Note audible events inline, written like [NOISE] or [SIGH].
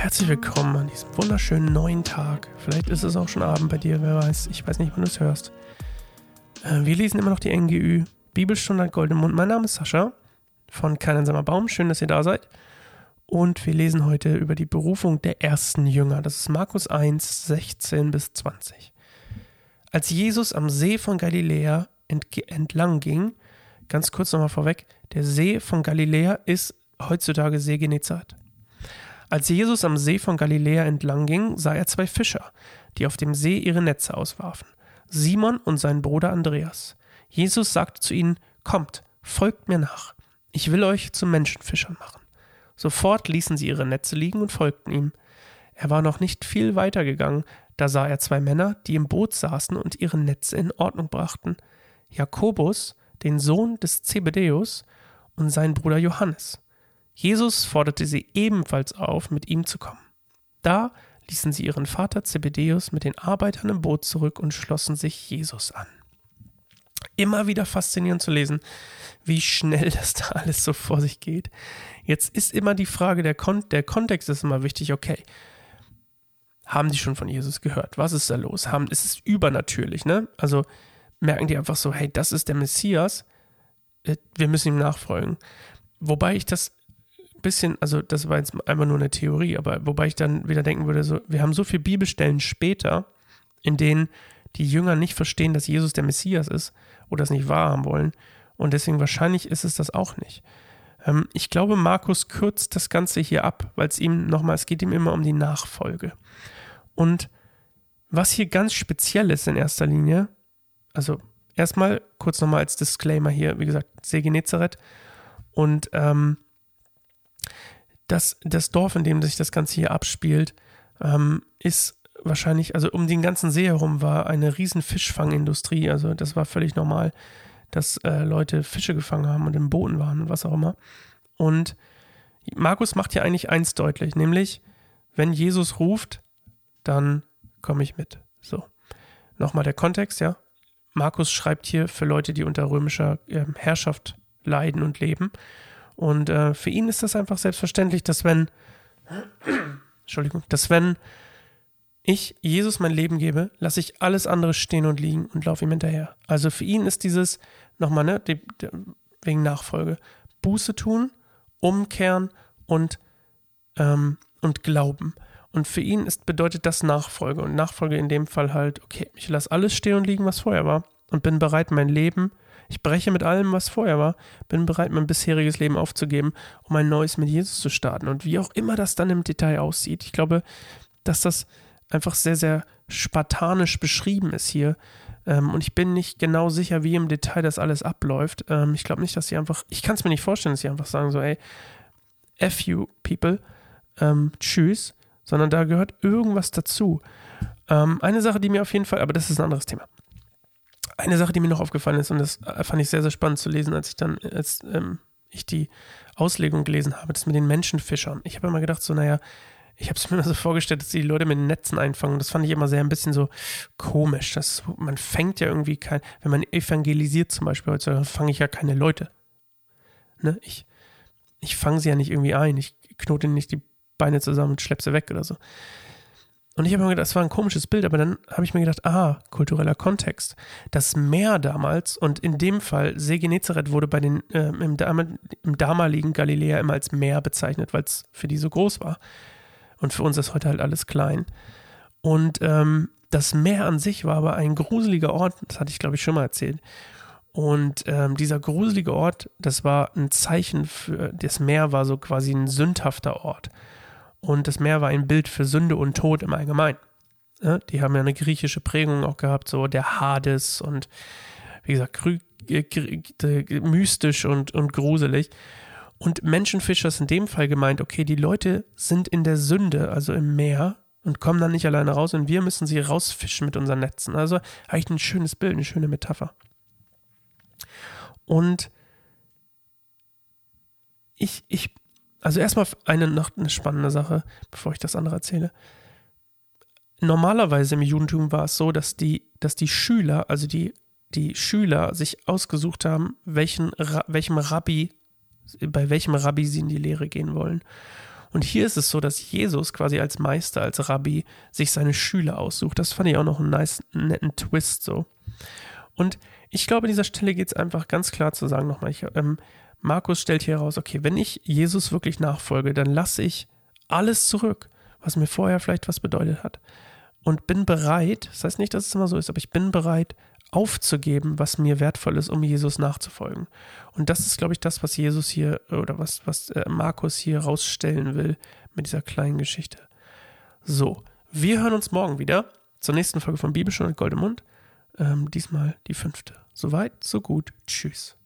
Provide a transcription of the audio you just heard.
Herzlich willkommen an diesem wunderschönen neuen Tag. Vielleicht ist es auch schon Abend bei dir, wer weiß. Ich weiß nicht, wann du es hörst. Äh, wir lesen immer noch die NGÜ Bibelstunde an Goldenen Mund. Mein Name ist Sascha von Kein Baum. Schön, dass ihr da seid. Und wir lesen heute über die Berufung der ersten Jünger. Das ist Markus 1, 16 bis 20. Als Jesus am See von Galiläa entlang ging, ganz kurz nochmal vorweg, der See von Galiläa ist heutzutage See Genezareth. Als Jesus am See von Galiläa entlang ging, sah er zwei Fischer, die auf dem See ihre Netze auswarfen. Simon und sein Bruder Andreas. Jesus sagte zu ihnen, Kommt, folgt mir nach. Ich will euch zu Menschenfischern machen. Sofort ließen sie ihre Netze liegen und folgten ihm. Er war noch nicht viel weiter gegangen, da sah er zwei Männer, die im Boot saßen und ihre Netze in Ordnung brachten. Jakobus, den Sohn des Zebedäus, und sein Bruder Johannes. Jesus forderte sie ebenfalls auf, mit ihm zu kommen. Da ließen sie ihren Vater Zebedäus mit den Arbeitern im Boot zurück und schlossen sich Jesus an. Immer wieder faszinierend zu lesen, wie schnell [LAUGHS] das da alles so vor sich geht. Jetzt ist immer die Frage, der, Kon der Kontext ist immer wichtig, okay. Haben die schon von Jesus gehört? Was ist da los? Haben, ist es übernatürlich, ne? Also merken die einfach so, hey, das ist der Messias, äh, wir müssen ihm nachfolgen. Wobei ich das bisschen, also das war jetzt einfach nur eine Theorie, aber wobei ich dann wieder denken würde, so, wir haben so viele Bibelstellen später, in denen die Jünger nicht verstehen, dass Jesus der Messias ist oder es nicht wahrhaben wollen. Und deswegen wahrscheinlich ist es das auch nicht. Ähm, ich glaube, Markus kürzt das Ganze hier ab, weil es ihm nochmal, es geht ihm immer um die Nachfolge. Und was hier ganz speziell ist in erster Linie, also erstmal kurz nochmal als Disclaimer hier, wie gesagt, See und ähm, das, das Dorf, in dem sich das Ganze hier abspielt, ähm, ist wahrscheinlich, also um den ganzen See herum war eine riesen Fischfangindustrie. Also das war völlig normal, dass äh, Leute Fische gefangen haben und im Booten waren und was auch immer. Und Markus macht ja eigentlich eins deutlich, nämlich, wenn Jesus ruft, dann komme ich mit. So. Nochmal der Kontext, ja. Markus schreibt hier für Leute, die unter römischer äh, Herrschaft leiden und leben. Und äh, für ihn ist das einfach selbstverständlich, dass wenn, Entschuldigung, dass wenn ich Jesus mein Leben gebe, lasse ich alles andere stehen und liegen und laufe ihm hinterher. Also für ihn ist dieses, nochmal, ne, die, die, wegen Nachfolge, Buße tun, umkehren und, ähm, und glauben. Und für ihn ist, bedeutet das Nachfolge. Und Nachfolge in dem Fall halt, okay, ich lasse alles stehen und liegen, was vorher war, und bin bereit, mein Leben ich breche mit allem, was vorher war, bin bereit, mein bisheriges Leben aufzugeben, um ein neues mit Jesus zu starten. Und wie auch immer das dann im Detail aussieht, ich glaube, dass das einfach sehr, sehr spartanisch beschrieben ist hier. Ähm, und ich bin nicht genau sicher, wie im Detail das alles abläuft. Ähm, ich glaube nicht, dass sie einfach, ich kann es mir nicht vorstellen, dass sie einfach sagen so, ey, F you people, ähm, tschüss, sondern da gehört irgendwas dazu. Ähm, eine Sache, die mir auf jeden Fall, aber das ist ein anderes Thema. Eine Sache, die mir noch aufgefallen ist, und das äh, fand ich sehr, sehr spannend zu lesen, als ich dann, als ähm, ich die Auslegung gelesen habe, das mit den Menschenfischern. Ich habe immer gedacht, so, naja, ich habe es [LAUGHS] mir immer so vorgestellt, dass die Leute mit den Netzen einfangen. Das fand ich immer sehr ein bisschen so komisch. Das, man fängt ja irgendwie kein, wenn man evangelisiert zum Beispiel heutzutage, fange ich ja keine Leute. Ne? Ich, ich fange sie ja nicht irgendwie ein. Ich knote nicht die Beine zusammen und schleppe sie weg oder so. Und ich habe mir gedacht, das war ein komisches Bild, aber dann habe ich mir gedacht, ah, kultureller Kontext. Das Meer damals, und in dem Fall, See Genezareth wurde bei den, äh, im, im, damaligen Galiläa immer als Meer bezeichnet, weil es für die so groß war. Und für uns ist heute halt alles klein. Und ähm, das Meer an sich war aber ein gruseliger Ort, das hatte ich glaube ich schon mal erzählt. Und ähm, dieser gruselige Ort, das war ein Zeichen für, das Meer war so quasi ein sündhafter Ort. Und das Meer war ein Bild für Sünde und Tod im Allgemeinen. Ja, die haben ja eine griechische Prägung auch gehabt, so der Hades und wie gesagt, mystisch und, und gruselig. Und Menschenfischer ist in dem Fall gemeint, okay, die Leute sind in der Sünde, also im Meer, und kommen dann nicht alleine raus und wir müssen sie rausfischen mit unseren Netzen. Also eigentlich ein schönes Bild, eine schöne Metapher. Und ich, ich also erstmal eine noch eine spannende Sache, bevor ich das andere erzähle. Normalerweise im Judentum war es so, dass die, dass die Schüler, also die, die Schüler sich ausgesucht haben, welchen, welchem Rabbi, bei welchem Rabbi sie in die Lehre gehen wollen. Und hier ist es so, dass Jesus quasi als Meister, als Rabbi sich seine Schüler aussucht. Das fand ich auch noch einen nice, netten Twist so. Und ich glaube, an dieser Stelle geht es einfach ganz klar zu sagen nochmal, ich, ähm, Markus stellt hier heraus, okay, wenn ich Jesus wirklich nachfolge, dann lasse ich alles zurück, was mir vorher vielleicht was bedeutet hat. Und bin bereit, das heißt nicht, dass es immer so ist, aber ich bin bereit, aufzugeben, was mir wertvoll ist, um Jesus nachzufolgen. Und das ist, glaube ich, das, was Jesus hier oder was, was äh, Markus hier rausstellen will mit dieser kleinen Geschichte. So, wir hören uns morgen wieder zur nächsten Folge von Bibelstunde und Goldemund. Ähm, diesmal die fünfte. Soweit, so gut. Tschüss.